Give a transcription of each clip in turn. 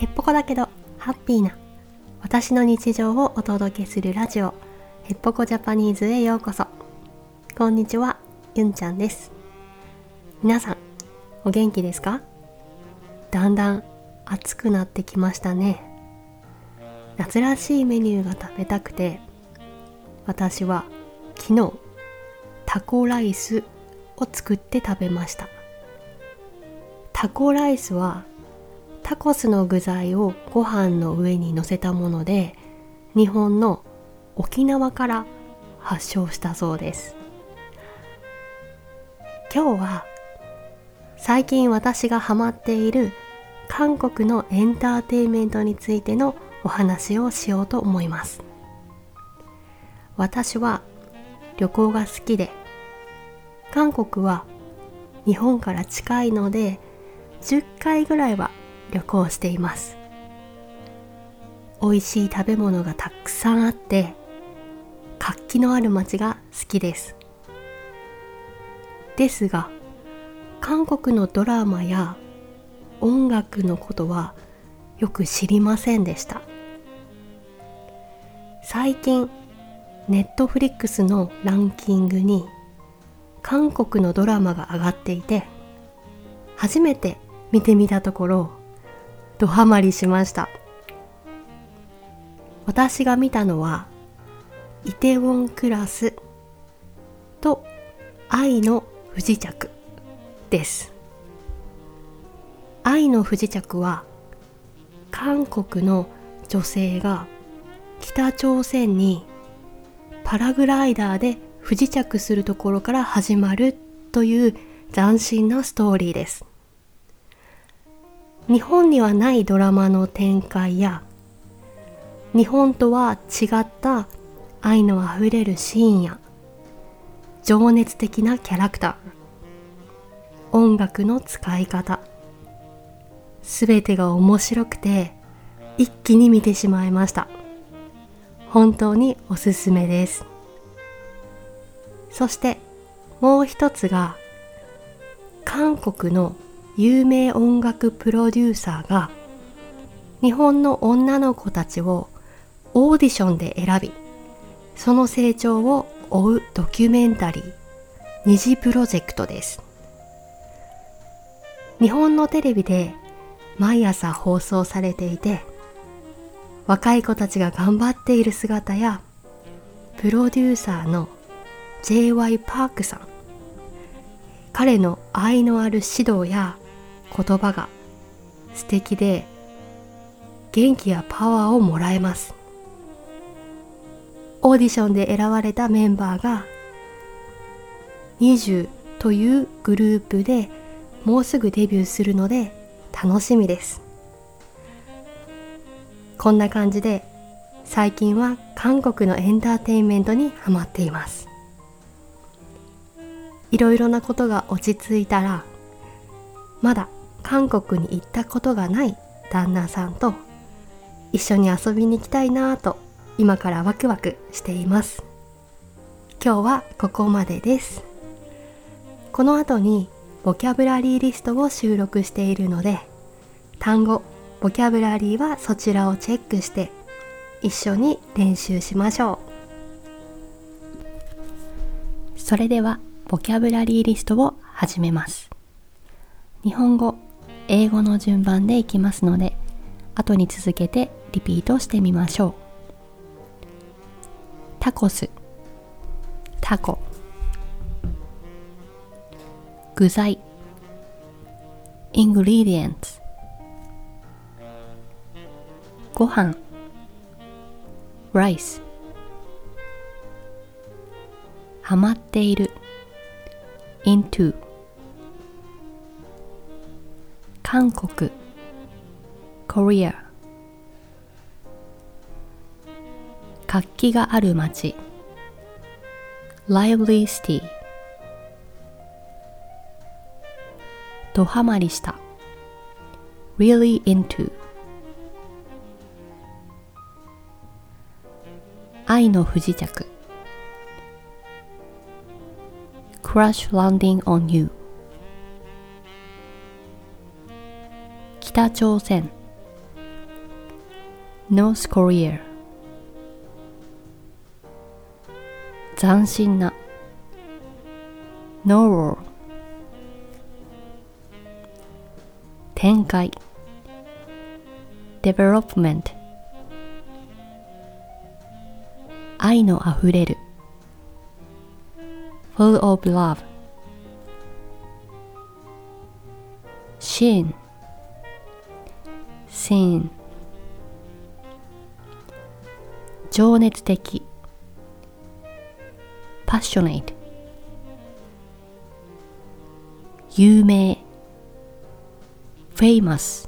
へっぽこだけどハッピーな私の日常をお届けするラジオへっぽこジャパニーズへようこそ。こんにちはゆんちゃんです。皆さんお元気ですか？だんだん暑くなってきましたね。夏らしいメニューが食べたくて私は昨日タコライスを作って食べました。タコライスはタコスの具材をご飯の上に乗せたもので日本の沖縄から発祥したそうです。今日は最近私がハマっている韓国のエンターテインメントについてのお話をしようと思います。私は旅行が好きで韓国は日本から近いので10回ぐらいは旅行しています。美味しい食べ物がたくさんあって活気のある街が好きです。ですが韓国のドラマや音楽のことはよく知りませんでした。最近ネットフリックスのランキングに韓国のドラマが上がっていて初めて見てみたところドハマりしました。私が見たのはイテウォンクラスと愛の不時着です。愛の不時着は韓国の女性が北朝鮮にパラグライダーで不時着するところから始まるという斬新なストーリーです。日本にはないドラマの展開や日本とは違った愛のあふれるシーンや情熱的なキャラクター音楽の使い方すべてが面白くて一気に見てしまいました。本当におすすめです。そしてもう一つが韓国の有名音楽プロデューサーが日本の女の子たちをオーディションで選びその成長を追うドキュメンタリー二次プロジェクトです日本のテレビで毎朝放送されていて若い子たちが頑張っている姿やプロデューサーの J.Y. パークさん彼の愛のある指導や言葉が素敵で元気やパワーをもらえます。オーディションで選ばれたメンバーが20というグループでもうすぐデビューするので楽しみです。こんな感じで最近は韓国のエンターテインメントにハマっています。いろいろなことが落ち着いたらまだ韓国に行ったことがない旦那さんと一緒に遊びに行きたいなぁと今からワクワクしています。今日はここまでです。この後にボキャブラリーリストを収録しているので単語ボキャブラリーはそちらをチェックして一緒に練習しましょう。それではボキャブラリーリストを始めます。日本語英語の順番でいきますので後に続けてリピートしてみましょう。タコス。タコ。具材。ingredients ご飯。rice ハマっている。into 韓国 Korea 活気がある街 Lively City ドハマりした Really into 愛の不時着 Crash landing on you 北朝鮮 North Korea 斬新な Novel 展開 Development 愛のあふれる Full of love シーン Scene 情熱的 Passionate 有名 Famous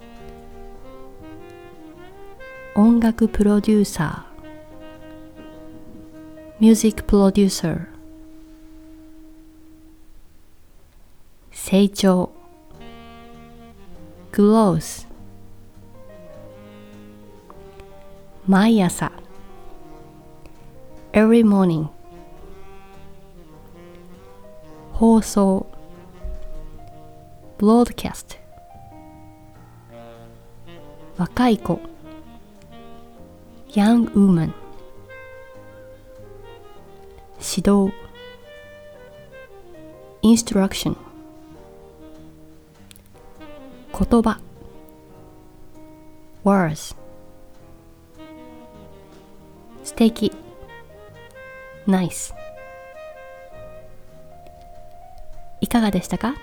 音楽プロデューサー Music Producer 成長 Growth 毎朝 Every morning 放送 Broadcast 若い子 Young woman 指導 Instruction 言葉 Words 敵ナイスいかがでしたか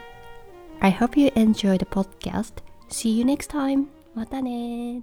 ?I hope you enjoyed the podcast. See you next time. またね